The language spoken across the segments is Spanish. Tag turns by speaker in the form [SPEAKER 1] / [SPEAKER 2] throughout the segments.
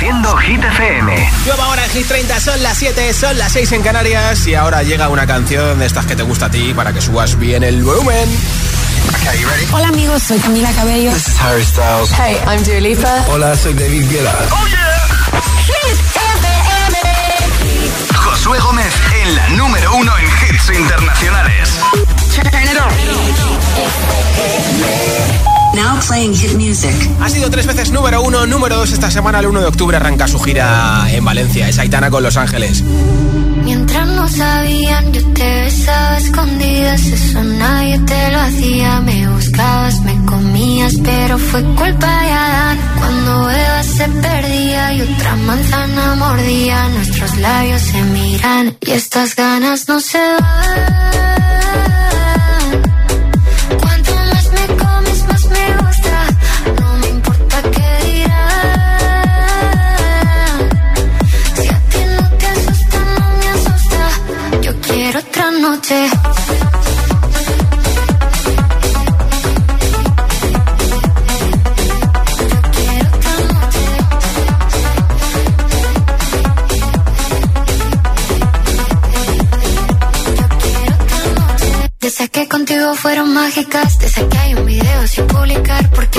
[SPEAKER 1] Reproduciendo Hit FM.
[SPEAKER 2] Nueva ahora en Hit 30, son las 7, son las 6 en Canarias y ahora llega una canción de estas que te gusta a ti para que subas bien el volumen.
[SPEAKER 3] Hola amigos, soy Camila Cabello.
[SPEAKER 4] This is Harry Styles.
[SPEAKER 3] Hey, I'm Dua Lipa.
[SPEAKER 4] Hola, soy David Guetta.
[SPEAKER 1] Oh yeah. Josué Gómez en la número uno en hits internacionales.
[SPEAKER 5] Now playing hit music.
[SPEAKER 2] Ha sido tres veces número uno, número dos esta semana, el 1 de octubre arranca su gira en Valencia. Es Aitana con Los Ángeles.
[SPEAKER 6] Mientras no sabían, yo te besaba escondidas, eso nadie te lo hacía. Me buscabas, me comías, pero fue culpa de Adán. Cuando Eva se perdía y otra manzana mordía, nuestros labios se miran y estas ganas no se van. Noche. Desde que contigo fueron mágicas, desde que hay un video sin publicar, porque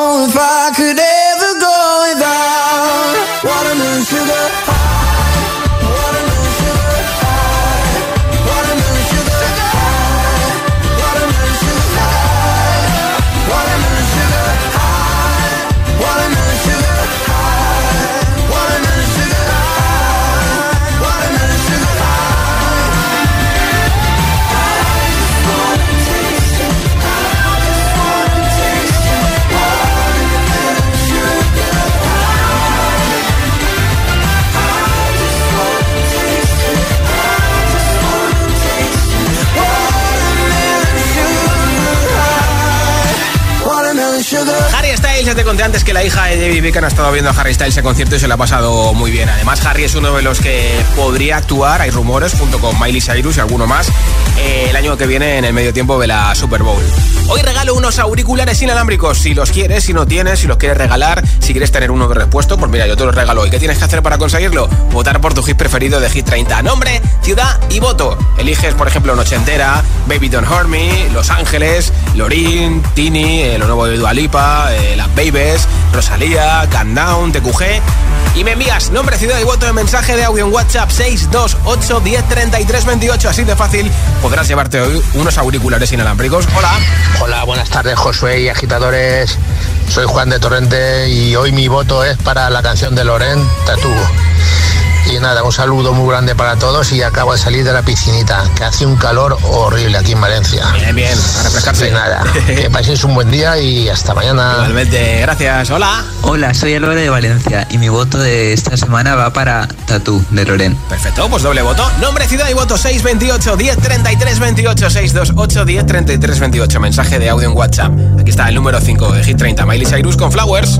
[SPEAKER 2] conté antes que la hija de David Beckham ha estado viendo a Harry Styles en concierto y se lo ha pasado muy bien. Además, Harry es uno de los que podría actuar, hay rumores, junto con Miley Cyrus y alguno más, eh, el año que viene en el medio tiempo de la Super Bowl. Hoy regalo unos auriculares inalámbricos. Si los quieres, si no tienes, si los quieres regalar, si quieres tener uno de repuesto, pues mira, yo te los regalo. ¿Y qué tienes que hacer para conseguirlo? Votar por tu hit preferido de Hit 30. Nombre, ciudad y voto. Eliges, por ejemplo, Nochentera, Baby Don't Hurt Me, Los Ángeles, Lorin, Tini, eh, lo nuevo de Dua Lipa, eh, Las Babies, Rosalía, Countdown, TQG. Y me envías nombre, ciudad y voto en mensaje de audio en WhatsApp 628 10 28. Así de fácil podrás llevarte hoy unos auriculares inalámbricos. Hola.
[SPEAKER 7] Hola, buenas tardes Josué y agitadores. Soy Juan de Torrente y hoy mi voto es para la canción de Loren, Tatú. Y nada, un saludo muy grande para todos y acabo de salir de la piscinita, que hace un calor horrible aquí en Valencia.
[SPEAKER 2] Bien, bien, a refrescarse.
[SPEAKER 7] Y nada, que paséis un buen día y hasta mañana.
[SPEAKER 2] Igualmente, gracias, hola.
[SPEAKER 8] Hola, soy Álvaro de Valencia y mi voto de esta semana va para Tatú de Loren.
[SPEAKER 2] Perfecto, pues doble voto. Nombre, ciudad y voto 628 10 33 28 628 10 33 28. Mensaje de audio en WhatsApp. Aquí está el número 5 de Hit 30, Miley Cyrus con Flowers.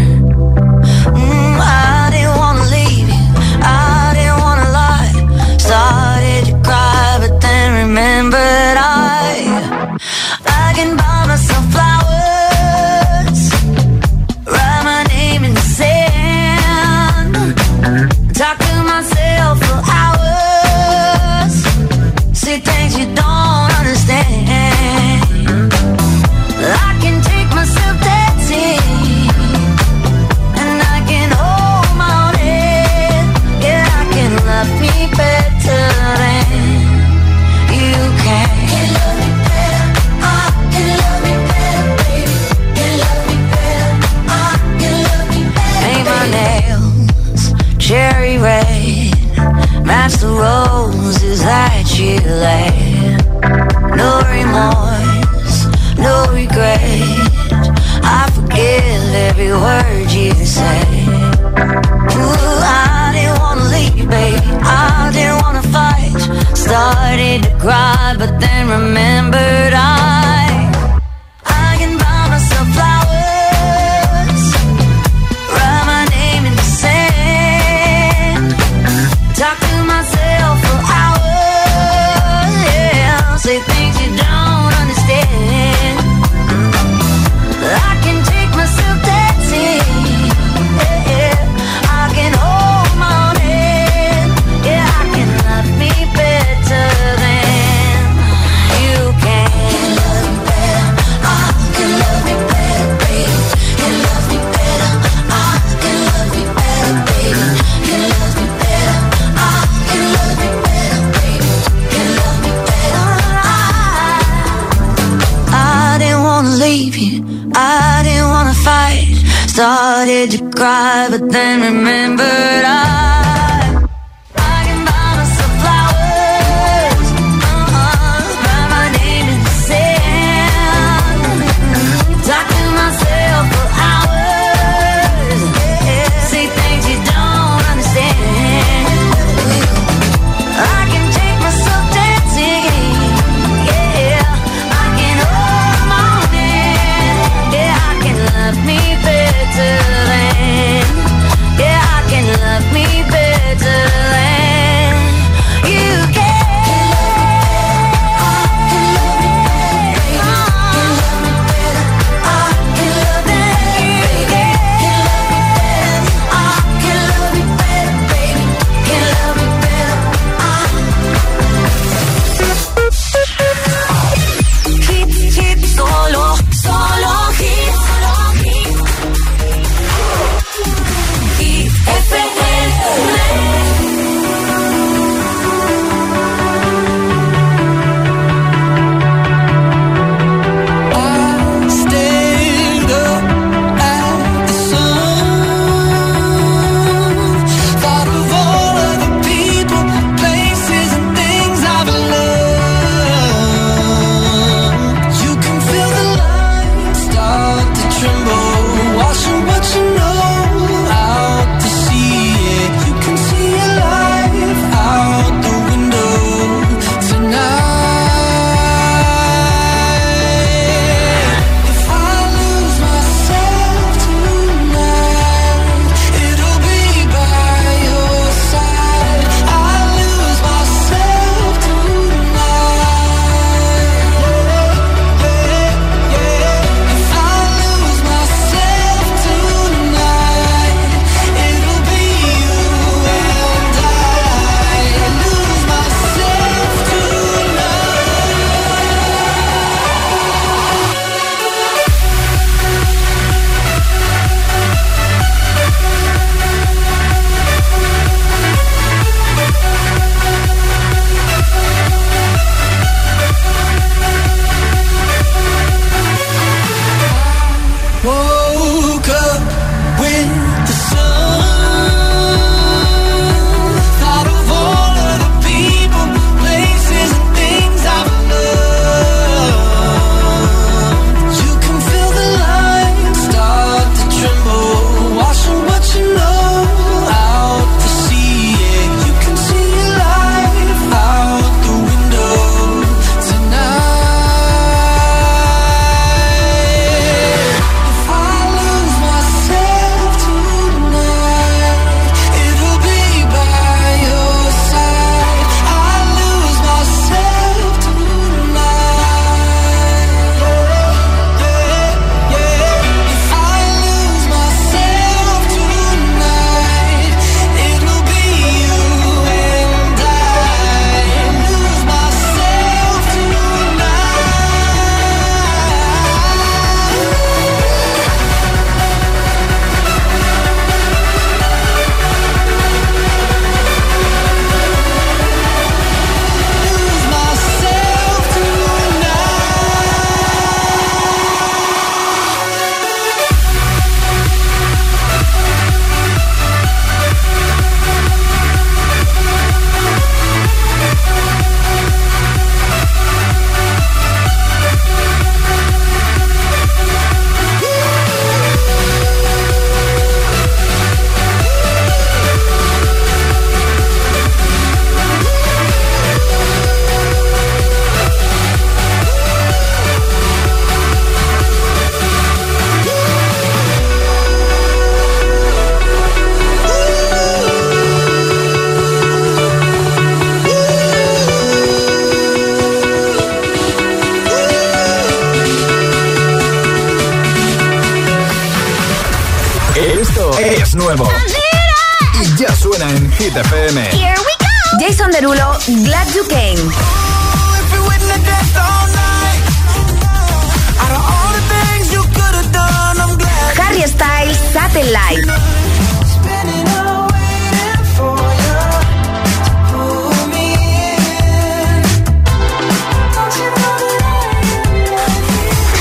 [SPEAKER 9] everywhere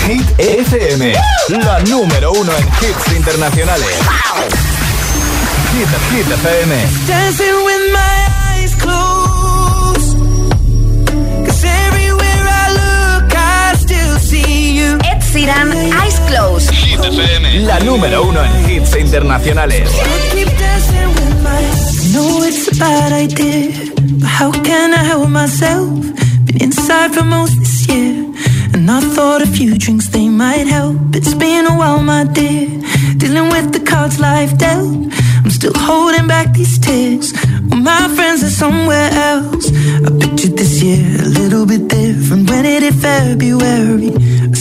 [SPEAKER 9] Hit FM, la número uno en hits internacionales. Hit, Hit FM.
[SPEAKER 10] Dancing with my eyes closed. Cause everywhere I look, I still see you.
[SPEAKER 11] Ed Sheeran, Eyes Closed.
[SPEAKER 9] Hit FM, la número uno en hits internacionales.
[SPEAKER 10] Know it's a bad idea, but how can I help myself? Been inside for most this year, and I thought a few drinks they might help. It's been a while, my dear, dealing with the cards life dealt. I'm still holding back these tears. Well, my friends are somewhere else. I pictured this year a little bit different. When it hit February,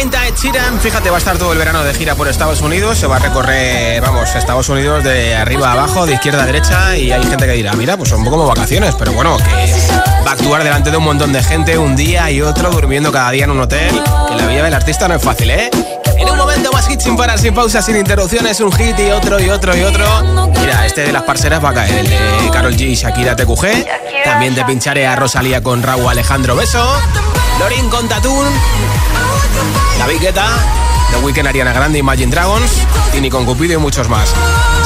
[SPEAKER 2] 11 de Hit 30, Ed Sheeran. Fíjate, va a estar todo el verano de gira por Estados Unidos. Se va a recorrer, vamos, Estados Unidos de arriba a abajo, de izquierda a derecha. Y hay gente que dirá, mira, pues son como vacaciones. Pero bueno, que va a actuar delante de un montón de gente un día y otro, durmiendo cada día en un hotel. Que la vida del artista no es fácil, ¿eh? En un momento más hit sin parar, sin pausas, sin interrupciones, un hit y otro y otro y otro. Mira, este de las parceras va a caer, el de Carol G y Shakira TQG. También te pincharé a Rosalía con Raúl Alejandro Beso. Lorin con Tatún. David Guetta. The Weeknd, Ariana Grande, Imagine Dragons. Tini con Cupido y muchos más.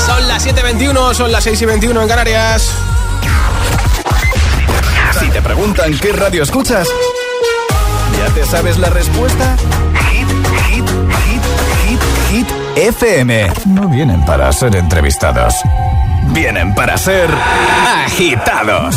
[SPEAKER 2] Son las 7.21, son las 6.21 en Canarias.
[SPEAKER 9] Si te preguntan qué radio escuchas, ¿ya te sabes la respuesta? Hit, hit, hit, hit, hit, FM. No vienen para ser entrevistados. Vienen para ser agitados.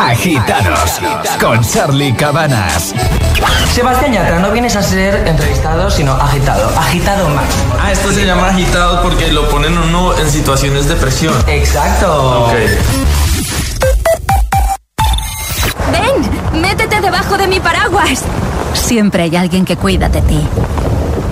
[SPEAKER 9] Agitados con Charlie Cabanas.
[SPEAKER 12] Sebastián Yatra, no vienes a ser entrevistado, sino agitado. Agitado máximo.
[SPEAKER 13] Ah, esto se llama agitado porque lo ponen uno en situaciones de presión.
[SPEAKER 12] Exacto.
[SPEAKER 13] Ok.
[SPEAKER 14] Ven, métete debajo de mi paraguas. Siempre hay alguien que cuida de ti.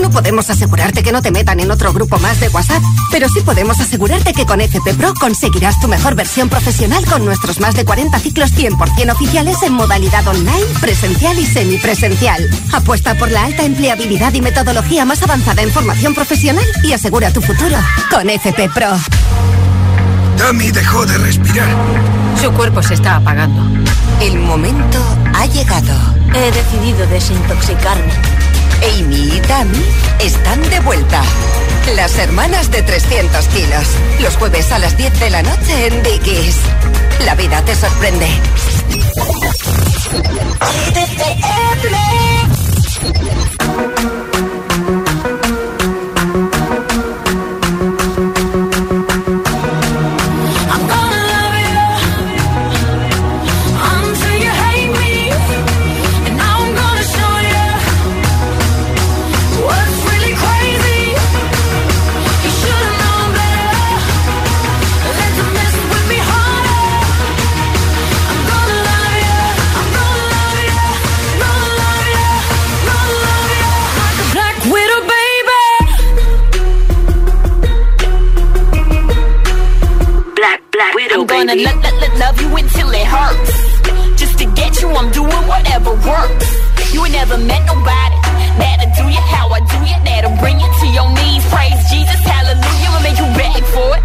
[SPEAKER 15] No podemos asegurarte que no te metan en otro grupo más de WhatsApp, pero sí podemos asegurarte que con FP Pro conseguirás tu mejor versión profesional con nuestros más de 40 ciclos 100% oficiales en modalidad online, presencial y semipresencial. Apuesta por la alta empleabilidad y metodología más avanzada en formación profesional y asegura tu futuro con FP Pro.
[SPEAKER 16] Tammy dejó de respirar.
[SPEAKER 17] Su cuerpo se está apagando.
[SPEAKER 15] El momento ha llegado.
[SPEAKER 17] He decidido desintoxicarme.
[SPEAKER 15] Amy y Tammy están de vuelta. Las hermanas de 300 kilos. Los jueves a las 10 de la noche en Dickies. La vida te sorprende.
[SPEAKER 1] I'm gonna
[SPEAKER 18] lo- lo- lo- love you until it hurts. Just to get you, I'm doing whatever works. You ain't never met nobody that'll do you how I do you. That'll bring you to your knees. Praise Jesus, hallelujah. I'll make you beg for it,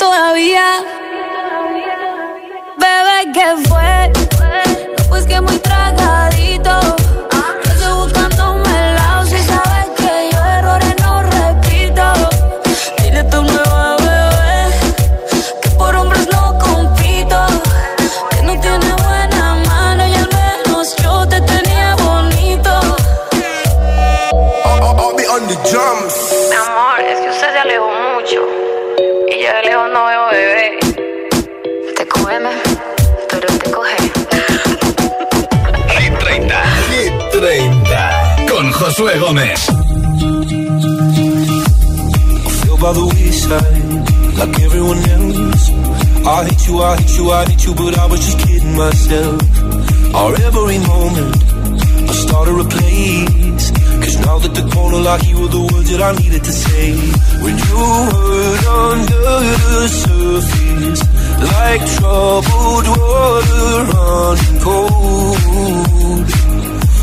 [SPEAKER 1] todavía. Bebé, ¿qué fue? Pues que muy tragadito.
[SPEAKER 9] Josué Gómez.
[SPEAKER 10] feel by the wayside like everyone else. I hate you, I hate you, I hate you, but I was just kidding myself. Our every moment, I started a place. Cause now that the corner lock, you were the words that I needed to say. When you hurt under the surface, like troubled water running cold.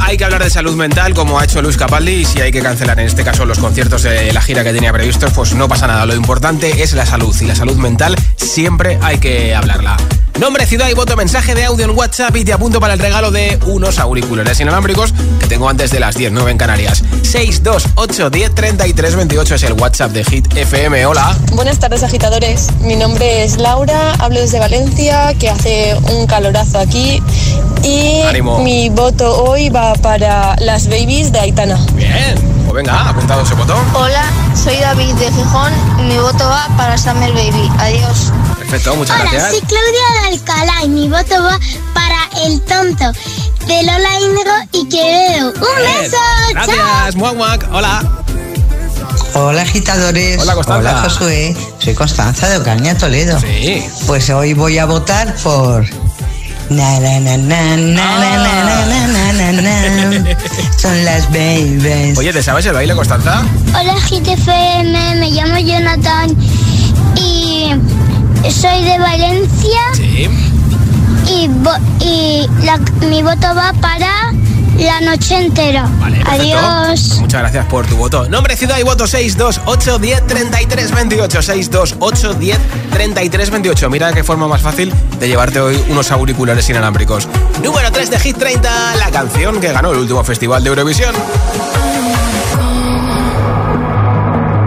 [SPEAKER 2] hay que hablar de salud mental como ha hecho Luis Capaldi y si hay que cancelar en este caso los conciertos de la gira que tenía previstos, pues no pasa nada. Lo importante es la salud y la salud mental siempre hay que hablarla. Nombre, ciudad y voto, mensaje de audio en WhatsApp y te apunto para el regalo de unos auriculares inalámbricos que tengo antes de las 10, 9 en Canarias. 628 10 33 28 es el WhatsApp de Hit FM. Hola.
[SPEAKER 19] Buenas tardes agitadores, mi nombre es Laura, hablo desde Valencia, que hace un calorazo aquí y
[SPEAKER 2] Ánimo.
[SPEAKER 19] mi voto hoy va para las babies de Aitana.
[SPEAKER 2] Bien, pues venga, apuntado ese botón.
[SPEAKER 20] Hola, soy David de Gijón y mi voto va para Summer Baby. Adiós.
[SPEAKER 2] Perfecto, muchas
[SPEAKER 21] Hola,
[SPEAKER 2] gracias.
[SPEAKER 21] soy Claudia de Alcalá y mi voto va para el tonto de Lola Índigo y Quevedo. ¡Un
[SPEAKER 2] Bien,
[SPEAKER 21] beso!
[SPEAKER 2] Gracias, Muac Muac. Hola.
[SPEAKER 22] Hola agitadores.
[SPEAKER 2] Hola, Constanza.
[SPEAKER 22] Hola Josué. Soy Constanza de Ocaña, Toledo.
[SPEAKER 2] Sí.
[SPEAKER 22] Pues hoy voy a votar por Na, na, na, na, na, na, na, na, na, na, Son las babies.
[SPEAKER 2] Oye, ¿te sabes el baile, Constanza?
[SPEAKER 21] Hola, GTFM, me llamo Jonathan y soy de Valencia.
[SPEAKER 2] Sí.
[SPEAKER 21] Y, y la, mi voto va para la noche entera.
[SPEAKER 2] Perfecto.
[SPEAKER 21] Adiós.
[SPEAKER 2] Muchas gracias por tu voto. Nombre, ciudad y voto 628 10 33 28. 628 10 33 28. Mira qué forma más fácil de llevarte hoy unos auriculares inalámbricos. Número 3 de Hit 30, la canción que ganó el último festival de Eurovisión.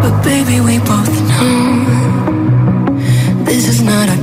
[SPEAKER 1] But baby, we both know this is not our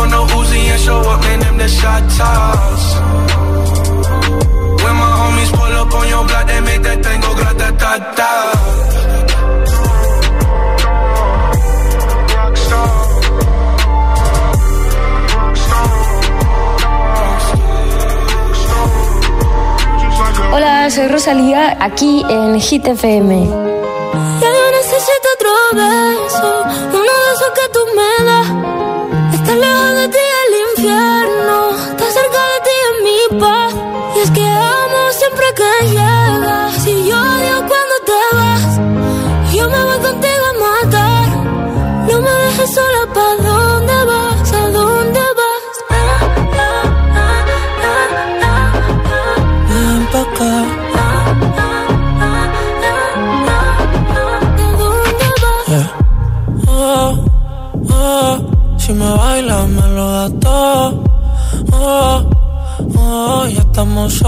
[SPEAKER 10] On no Uzi and show up, man. Them the shot toss. When my homies pull up on your block, they make that thing go grata ta ta.
[SPEAKER 23] Hola, soy Rosalía, aquí en Hit FM.
[SPEAKER 1] Ya yo necesito otro beso, uno de esos que tú me das.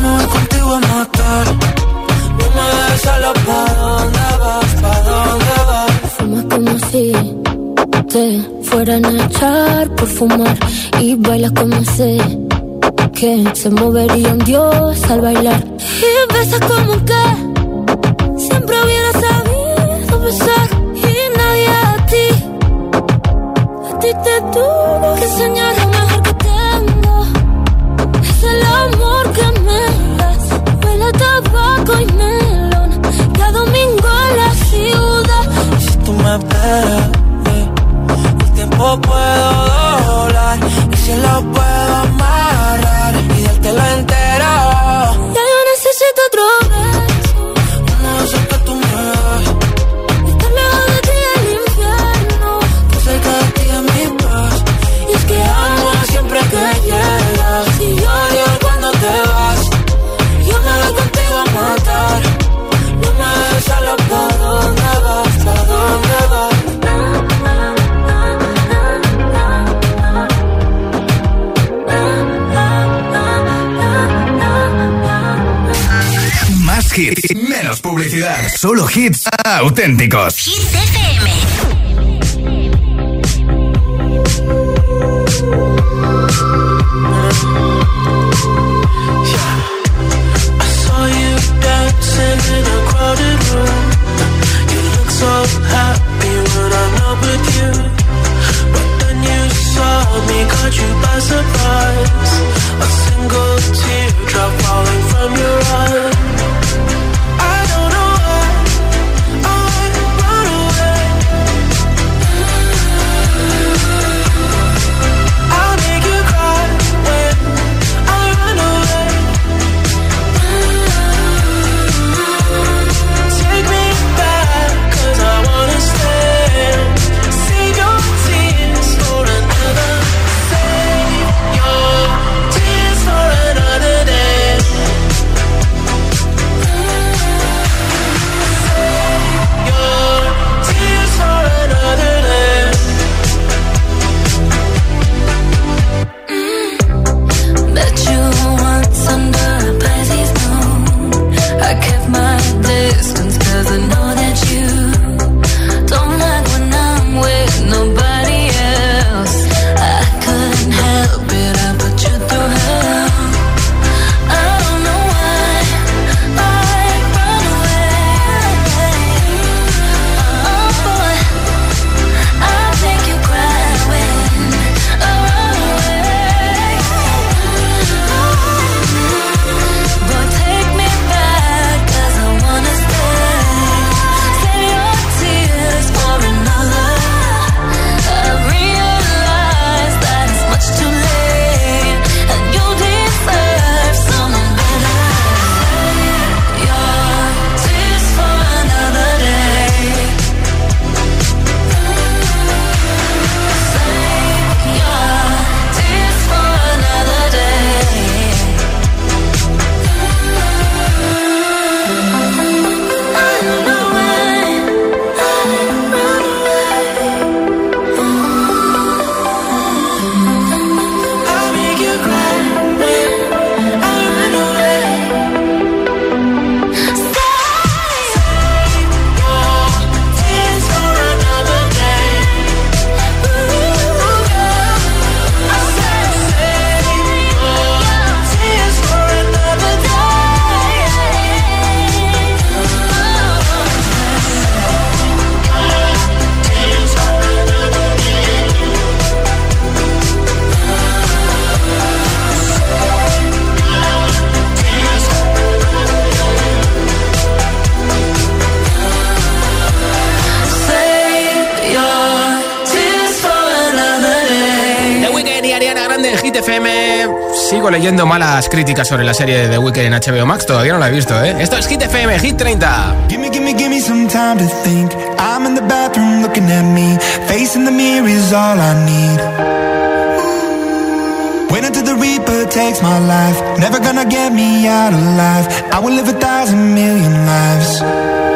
[SPEAKER 10] Me voy contigo a matar, no me dejes solo pa' dónde vas, pa' dónde vas.
[SPEAKER 1] Fumas como si te fueran a echar por fumar. Y bailas como sé que se movería un dios al bailar. Y besas como que siempre hubiera sabido auténticos.
[SPEAKER 2] malas críticas sobre la serie de The en HBO Max. Todavía no la he visto, ¿eh? Esto es Hit FM, Hit 30.
[SPEAKER 24] Gimme, gimme, gimme some time to think. I'm in the bathroom looking at me. Facing the mirror is all I need. Wait until the Reaper takes my life. Never gonna get me out of life. I will live a thousand million lives.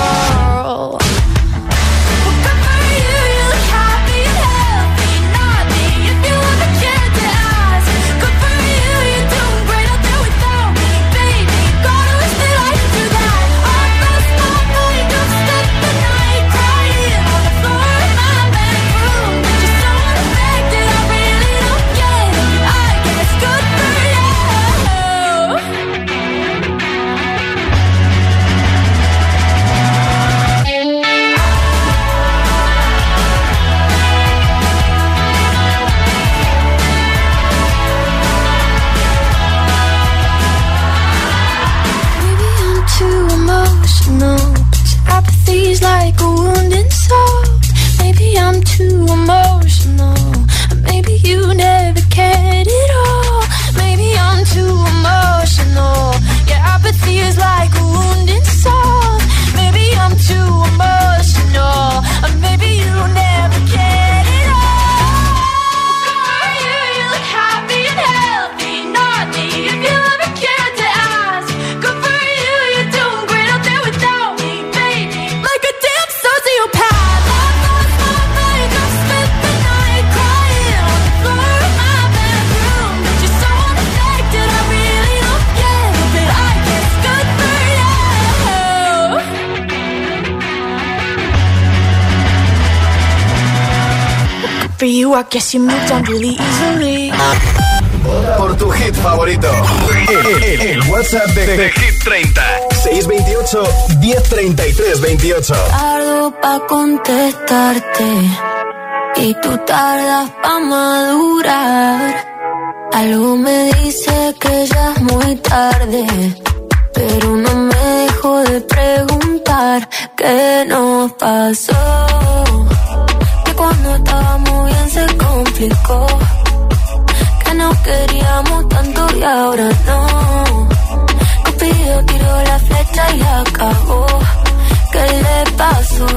[SPEAKER 1] I guess you moved on really easily.
[SPEAKER 9] Por tu hit favorito. El, el- el WhatsApp de, de Hit 30. 628 1033 28.
[SPEAKER 1] Tardo pa' contestarte y tú tardas pa' madurar. Algo me dice que ya es muy tarde, pero no me dejo de preguntar qué nos pasó. Que nos queríamos tanto y ahora no. Cupido tiró la flecha y acabó. ¿Qué le pasó?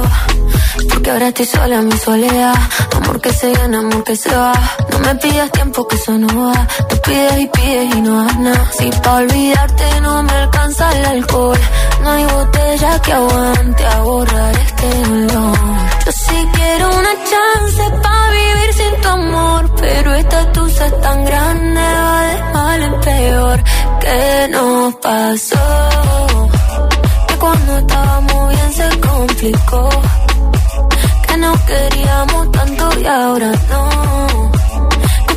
[SPEAKER 1] Porque ahora estoy sola en mi soledad. Amor que se gana, amor que se va. No me pidas tiempo que eso no va. Tú pides y pides y no das nada. Si pa' olvidarte no me alcanza el alcohol. No hay botella que aguante a borrar este dolor. Yo sí quiero una chance pa' vivir sin tu amor. Pero esta tusa es tan grande, va de mal en peor. ¿Qué nos pasó? Que cuando estábamos bien se complicó. Que nos queríamos tanto y ahora no.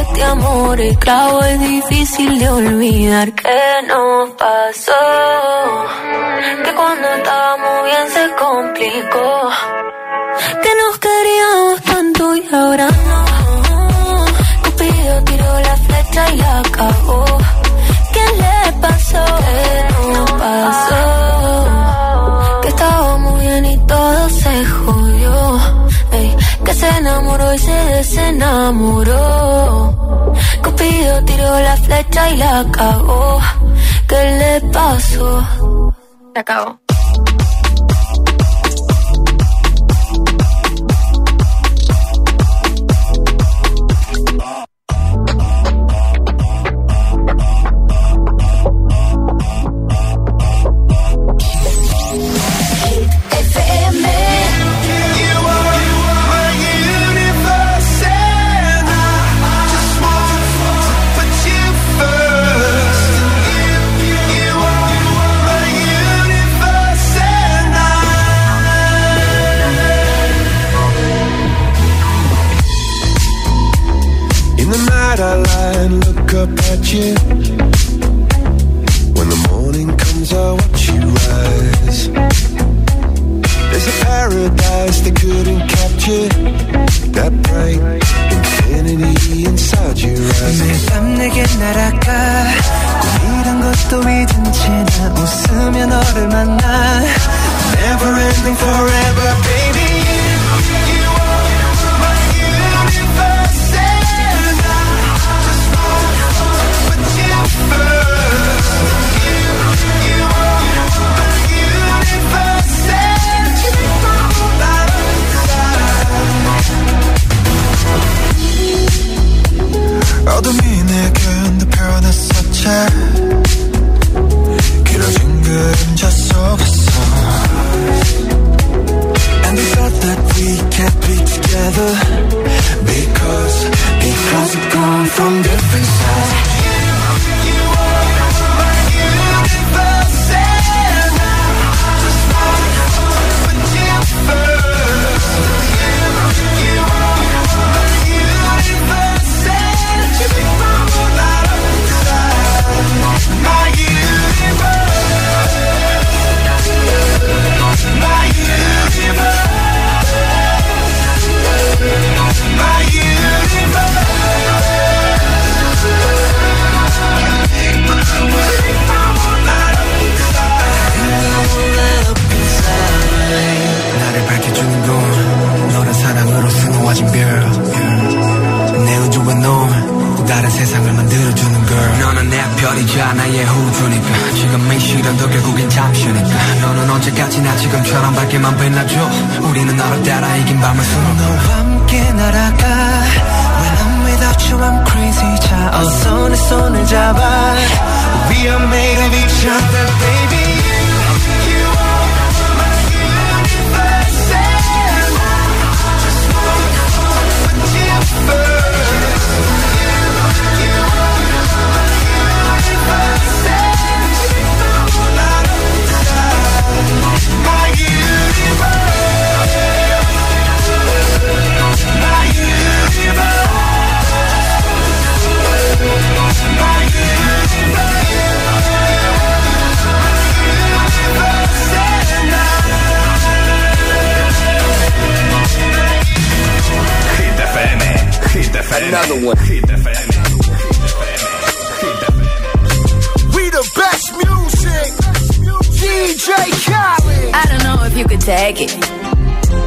[SPEAKER 1] este amor es clavo es difícil de olvidar que nos pasó. Que cuando estábamos bien se complicó. Que nos queríamos tanto y ahora no. Cupido tiró la flecha y acabó. ¿Qué le pasó? ¿Qué nos pasó? Que estábamos bien y todo se jodió. Ey, que se enamoró y se desenamoró. Cupido tiró la flecha y la cagó. ¿Qué le pasó?
[SPEAKER 11] Se acabó.
[SPEAKER 10] you. When the morning comes, I watch you rise. There's a paradise they couldn't capture. That bright infinity inside your eyes.
[SPEAKER 25] 매일 밤 내게 날아가 꿈이란 것도 잊은 채 나 웃으며 너를 만나
[SPEAKER 10] Never ending forever, baby. From different sides you
[SPEAKER 26] could take it.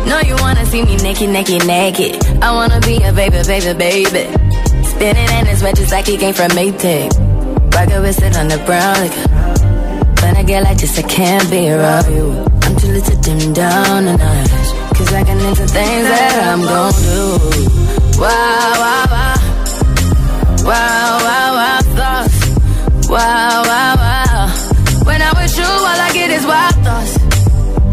[SPEAKER 26] No, you wanna see me naked, naked, naked. I wanna be a baby, baby, baby. Spinning in his wet just like he came from Maytag. Rock a whistle on the brown like When I get like this, I can't be around you. I'm too little to dim down the night. Cause I can into things that I'm gon' do. Wow, wow, wow. Wow, wow, wow, thoughts. Wow, wow, wow. When I'm with you, all I get is wild thoughts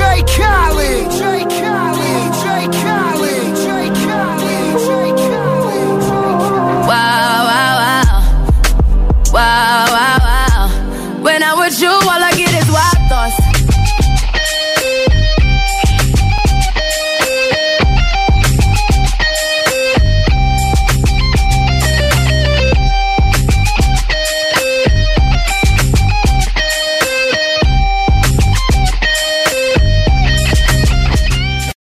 [SPEAKER 27] DJ Khaled.
[SPEAKER 10] DJ Khaled. DJ Khaled. DJ Khaled. DJ Khaled.
[SPEAKER 26] Wow, wow, wow. Wow, wow, wow. When I was you, all I